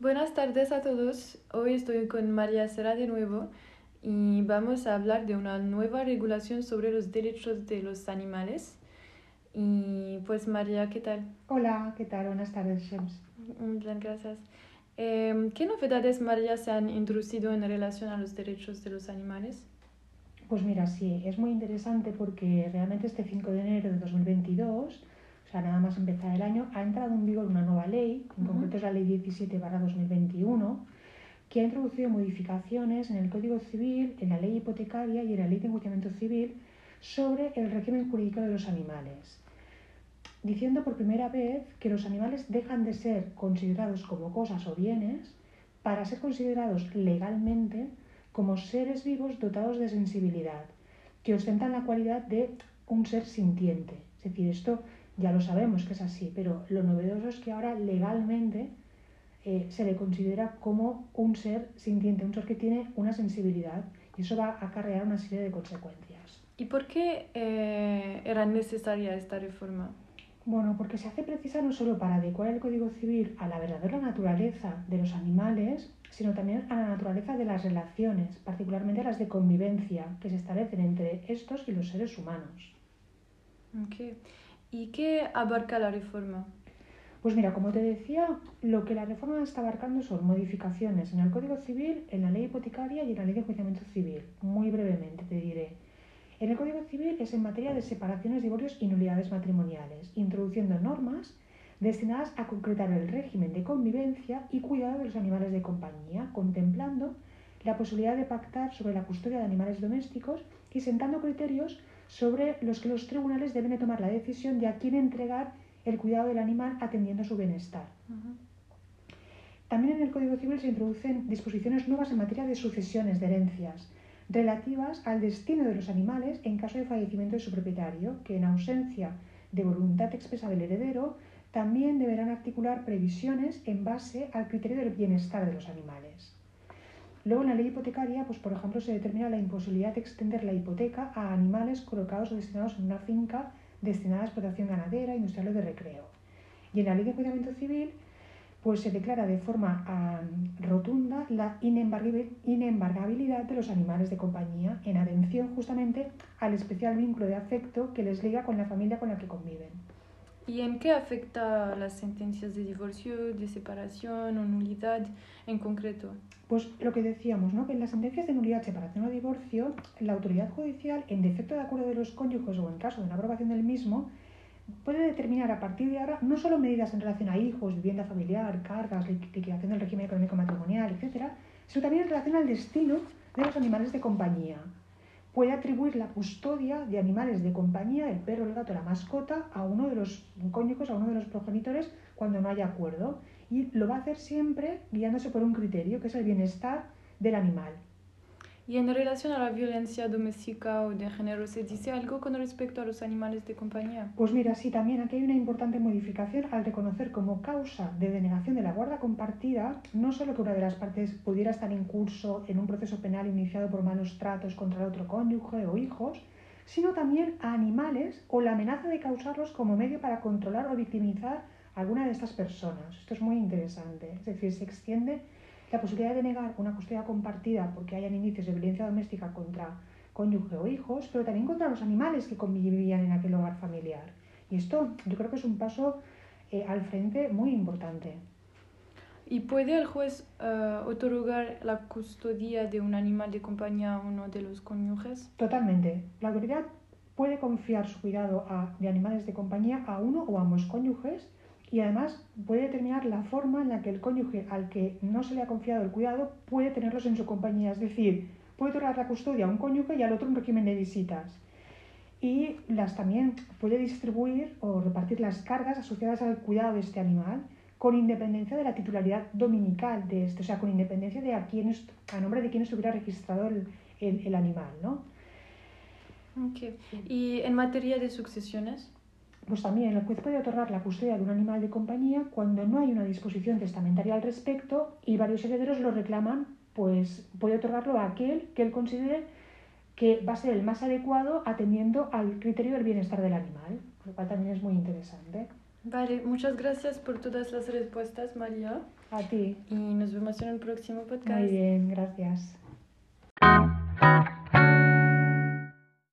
Buenas tardes a todos. Hoy estoy con María Sera de nuevo y vamos a hablar de una nueva regulación sobre los derechos de los animales. Y pues María, ¿qué tal? Hola, ¿qué tal? Buenas tardes, James. Muy bien, gracias. Eh, ¿Qué novedades, María, se han introducido en relación a los derechos de los animales? Pues mira, sí, es muy interesante porque realmente este 5 de enero de 2022, o sea, nada más empezar el año, ha entrado en vigor una nueva ley, en concreto es la ley 17 2021, que ha introducido modificaciones en el Código Civil, en la ley hipotecaria y en la ley de enjuiciamiento civil sobre el régimen jurídico de los animales, diciendo por primera vez que los animales dejan de ser considerados como cosas o bienes para ser considerados legalmente como seres vivos dotados de sensibilidad, que ostentan la cualidad de un ser sintiente. Es decir, esto ya lo sabemos que es así, pero lo novedoso es que ahora legalmente eh, se le considera como un ser sintiente, un ser que tiene una sensibilidad y eso va a acarrear una serie de consecuencias. ¿Y por qué eh, era necesaria esta reforma? Bueno, porque se hace precisa no solo para adecuar el Código Civil a la verdadera naturaleza de los animales, sino también a la naturaleza de las relaciones, particularmente las de convivencia que se establecen entre estos y los seres humanos. Ok. ¿Y qué abarca la reforma? Pues mira, como te decía, lo que la reforma está abarcando son modificaciones en el Código Civil, en la ley hipotecaria y en la ley de enjuiciamiento civil. Muy brevemente te diré. En el Código Civil es en materia de separaciones, divorcios y nulidades matrimoniales, introduciendo normas destinadas a concretar el régimen de convivencia y cuidado de los animales de compañía, contemplando la posibilidad de pactar sobre la custodia de animales domésticos y sentando criterios sobre los que los tribunales deben de tomar la decisión de a quién entregar el cuidado del animal atendiendo a su bienestar. También en el Código Civil se introducen disposiciones nuevas en materia de sucesiones, de herencias, relativas al destino de los animales en caso de fallecimiento de su propietario, que en ausencia de voluntad expresa del heredero, también deberán articular previsiones en base al criterio del bienestar de los animales. Luego, en la ley hipotecaria, pues, por ejemplo, se determina la imposibilidad de extender la hipoteca a animales colocados o destinados en una finca destinada a explotación ganadera, industrial o de recreo. Y en la ley de enjuiciamiento civil, pues se declara de forma ah, rotunda la inembargabil- inembargabilidad de los animales de compañía en atención justamente al especial vínculo de afecto que les liga con la familia con la que conviven. ¿Y en qué afecta las sentencias de divorcio, de separación o nulidad en concreto? Pues lo que decíamos, ¿no? que en las sentencias de nulidad, separación o divorcio, la autoridad judicial, en defecto de acuerdo de los cónyuges o en caso de una aprobación del mismo, puede determinar a partir de ahora no solo medidas en relación a hijos, vivienda familiar, cargas, liqui- liquidación del régimen económico matrimonial, etc., sino también en relación al destino de los animales de compañía. Puede atribuir la custodia de animales de compañía, el perro, el gato, la mascota, a uno de los cónyuges, a uno de los progenitores, cuando no haya acuerdo. Y lo va a hacer siempre guiándose por un criterio, que es el bienestar del animal. Y en relación a la violencia doméstica o de género, ¿se dice algo con respecto a los animales de compañía? Pues mira, sí, también aquí hay una importante modificación al reconocer como causa de denegación de la guarda compartida no solo que una de las partes pudiera estar en curso en un proceso penal iniciado por malos tratos contra el otro cónyuge o hijos, sino también a animales o la amenaza de causarlos como medio para controlar o victimizar a alguna de estas personas. Esto es muy interesante. Es decir, se extiende la posibilidad de denegar una custodia compartida porque hayan indicios de violencia doméstica contra cónyuge o hijos, pero también contra los animales que convivían en aquel hogar familiar. Y esto yo creo que es un paso eh, al frente muy importante. ¿Y puede el juez eh, otorgar la custodia de un animal de compañía a uno de los cónyuges? Totalmente. La autoridad puede confiar su cuidado a- de animales de compañía a uno o ambos cónyuges y además puede determinar la forma en la que el cónyuge al que no se le ha confiado el cuidado puede tenerlos en su compañía. Es decir, puede otorgar la custodia a un cónyuge y al otro un régimen de visitas. Y las también puede distribuir o repartir las cargas asociadas al cuidado de este animal con independencia de la titularidad dominical de este, o sea, con independencia de a, quién est- a nombre de quién estuviera registrado el, el- el animal, ¿no? Ok. ¿Y en materia de sucesiones? Pues también el juez puede otorgar la custodia de un animal de compañía cuando no hay una disposición testamentaria al respecto y varios herederos lo reclaman, pues puede otorgarlo a aquel que él considere que va a ser el más adecuado atendiendo al criterio del bienestar del animal, lo cual también es muy interesante. Vale, muchas gracias por todas las respuestas, María. A ti. Y nos vemos en el próximo podcast. Muy bien, gracias.